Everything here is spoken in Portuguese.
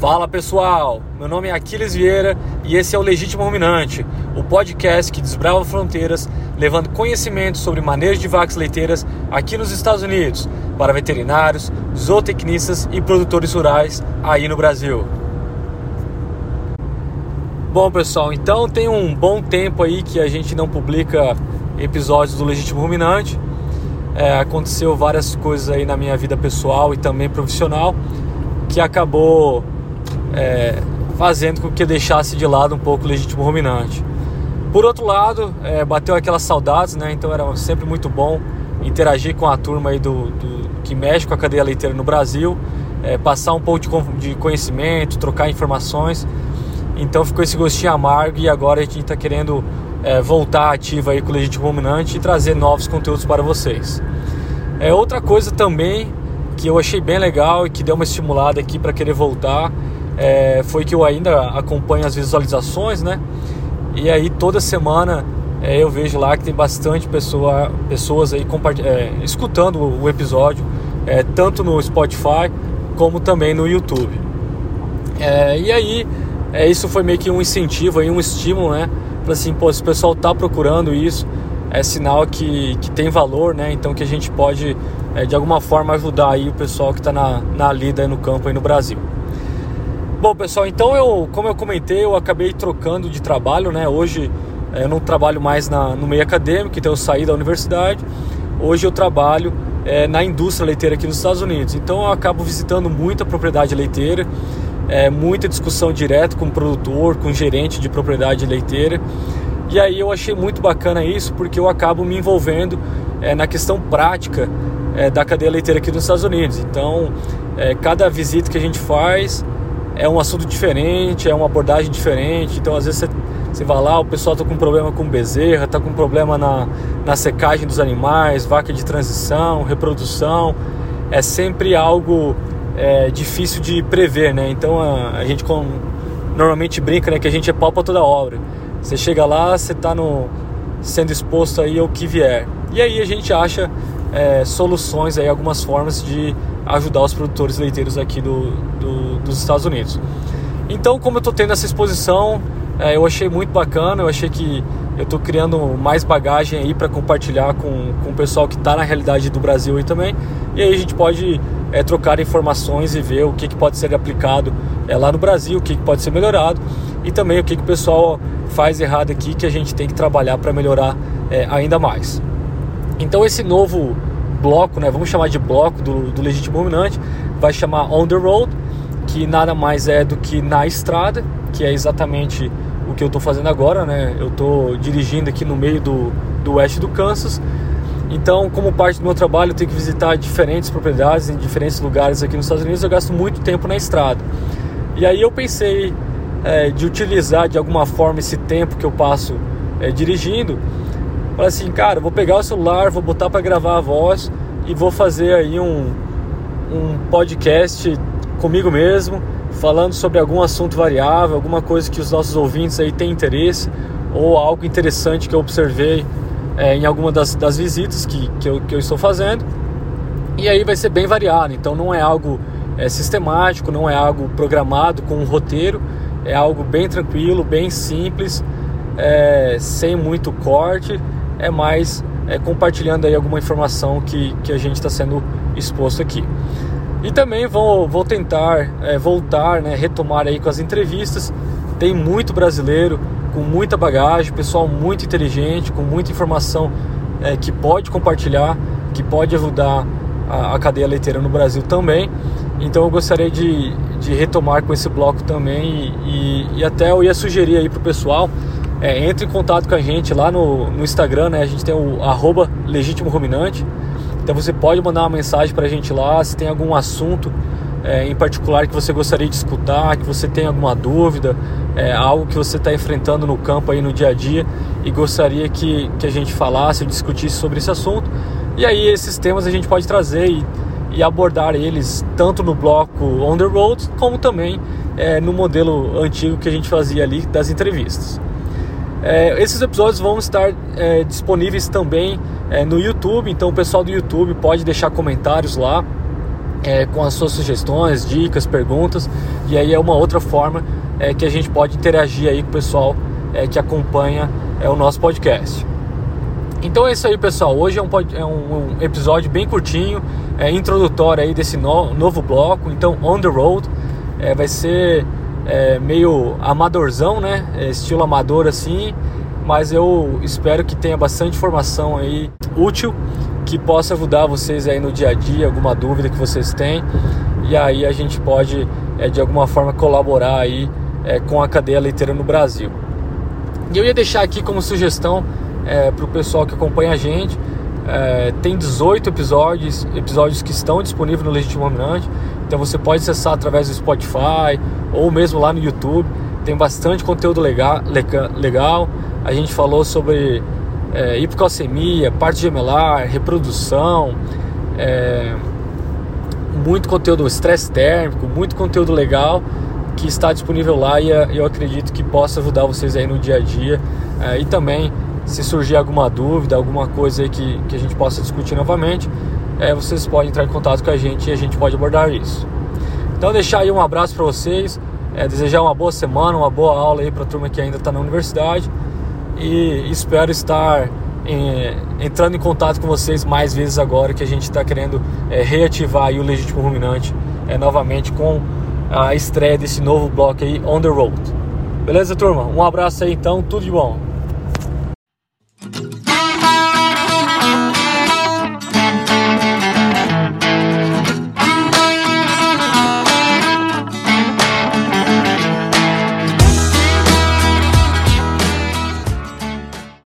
Fala pessoal, meu nome é Aquiles Vieira e esse é o Legítimo Ruminante, o podcast que desbrava fronteiras, levando conhecimento sobre manejo de vacas leiteiras aqui nos Estados Unidos, para veterinários, zootecnistas e produtores rurais aí no Brasil. Bom pessoal, então tem um bom tempo aí que a gente não publica episódios do Legítimo Ruminante. É, aconteceu várias coisas aí na minha vida pessoal e também profissional que acabou é, fazendo com que eu deixasse de lado um pouco o legítimo ruminante. Por outro lado, é, bateu aquelas saudades, né? Então era sempre muito bom interagir com a turma aí do, do que mexe com a cadeia leiteira no Brasil, é, passar um pouco de, de, conhecimento, trocar informações. Então ficou esse gostinho amargo e agora a gente está querendo é, voltar ativo aí com o legítimo ruminante e trazer novos conteúdos para vocês. É outra coisa também que eu achei bem legal e que deu uma estimulada aqui para querer voltar é, foi que eu ainda acompanho as visualizações, né? E aí toda semana é, eu vejo lá que tem bastante pessoa, pessoas aí é, escutando o episódio, é, tanto no Spotify como também no YouTube. É, e aí é, isso foi meio que um incentivo, aí, um estímulo, né? Para assim, pô, se o pessoal tá procurando isso, é sinal que, que tem valor, né? Então que a gente pode de alguma forma ajudar aí o pessoal que está na, na lida no campo aí no Brasil. Bom, pessoal, então eu, como eu comentei, eu acabei trocando de trabalho, né? Hoje eh, eu não trabalho mais na, no meio acadêmico, então eu saí da universidade. Hoje eu trabalho é, na indústria leiteira aqui nos Estados Unidos. Então eu acabo visitando muita propriedade leiteira, é, muita discussão direta com o produtor, com o gerente de propriedade leiteira. E aí eu achei muito bacana isso, porque eu acabo me envolvendo é, na questão prática da cadeia leiteira aqui nos Estados Unidos. Então, cada visita que a gente faz, é um assunto diferente, é uma abordagem diferente. Então, às vezes, você, você vai lá, o pessoal está com problema com bezerra, está com problema na, na secagem dos animais, vaca de transição, reprodução. É sempre algo é, difícil de prever, né? Então, a, a gente com, normalmente brinca né, que a gente é pau para toda obra. Você chega lá, você está sendo exposto aí ao que vier. E aí a gente acha é, soluções, aí, algumas formas de ajudar os produtores leiteiros aqui do, do dos Estados Unidos. Então, como eu estou tendo essa exposição, é, eu achei muito bacana, eu achei que eu estou criando mais bagagem aí para compartilhar com, com o pessoal que está na realidade do Brasil aí também. E aí a gente pode é, trocar informações e ver o que, que pode ser aplicado é, lá no Brasil, o que, que pode ser melhorado e também o que, que o pessoal faz errado aqui que a gente tem que trabalhar para melhorar é, ainda mais. Então esse novo bloco, né, vamos chamar de bloco do, do legítimo dominante, vai chamar On the Road, que nada mais é do que na estrada, que é exatamente o que eu estou fazendo agora, né? Eu estou dirigindo aqui no meio do, do oeste do Kansas. Então, como parte do meu trabalho, eu tenho que visitar diferentes propriedades em diferentes lugares aqui nos Estados Unidos. Eu gasto muito tempo na estrada. E aí eu pensei é, de utilizar de alguma forma esse tempo que eu passo é, dirigindo Falei assim, cara, vou pegar o celular, vou botar para gravar a voz e vou fazer aí um, um podcast comigo mesmo, falando sobre algum assunto variável, alguma coisa que os nossos ouvintes aí têm interesse ou algo interessante que eu observei é, em alguma das, das visitas que, que, eu, que eu estou fazendo. E aí vai ser bem variado, então não é algo é, sistemático, não é algo programado com um roteiro, é algo bem tranquilo, bem simples, é, sem muito corte é mais é, compartilhando aí alguma informação que, que a gente está sendo exposto aqui. E também vou, vou tentar é, voltar, né, retomar aí com as entrevistas. Tem muito brasileiro com muita bagagem, pessoal muito inteligente, com muita informação é, que pode compartilhar, que pode ajudar a, a, cadeia leiteira no Brasil também. Então eu gostaria de, de retomar com esse bloco também e, e, e até eu ia sugerir aí para o pessoal é, entre em contato com a gente lá no, no Instagram, né? A gente tem o arroba legítimo ruminante. Então você pode mandar uma mensagem para a gente lá se tem algum assunto é, em particular que você gostaria de escutar, que você tem alguma dúvida, é, algo que você está enfrentando no campo aí no dia a dia e gostaria que, que a gente falasse, discutisse sobre esse assunto. E aí esses temas a gente pode trazer e, e abordar eles tanto no bloco On the Road como também é, no modelo antigo que a gente fazia ali das entrevistas. É, esses episódios vão estar é, disponíveis também é, no YouTube, então o pessoal do YouTube pode deixar comentários lá é, com as suas sugestões, dicas, perguntas, e aí é uma outra forma é, que a gente pode interagir aí com o pessoal é, que acompanha o nosso podcast. Então é isso aí, pessoal. Hoje é um, é um, um episódio bem curtinho, é, introdutório aí desse no, novo bloco. Então, On the Road é, vai ser é, meio amadorzão, né? É, estilo amador assim. Mas eu espero que tenha bastante informação aí útil que possa ajudar vocês aí no dia a dia, alguma dúvida que vocês têm. E aí a gente pode é, de alguma forma colaborar aí é, com a cadeia leiteira no Brasil. E eu ia deixar aqui como sugestão é, para o pessoal que acompanha a gente. É, tem 18 episódios, episódios que estão disponíveis no Legítimo Dominante. Então você pode acessar através do Spotify ou mesmo lá no YouTube. Tem bastante conteúdo legal. legal. A gente falou sobre é, hipocalcemia, parte gemelar, reprodução, é, muito conteúdo, estresse térmico, muito conteúdo legal que está disponível lá e eu acredito que possa ajudar vocês aí no dia a dia é, e também se surgir alguma dúvida, alguma coisa aí que, que a gente possa discutir novamente, é, vocês podem entrar em contato com a gente e a gente pode abordar isso. Então deixar aí um abraço para vocês, é, desejar uma boa semana, uma boa aula aí para a turma que ainda está na universidade e espero estar entrando em contato com vocês mais vezes agora que a gente está querendo é, reativar o legítimo ruminante é, novamente com a estreia desse novo bloco aí on the road. Beleza, turma? Um abraço aí então, tudo de bom.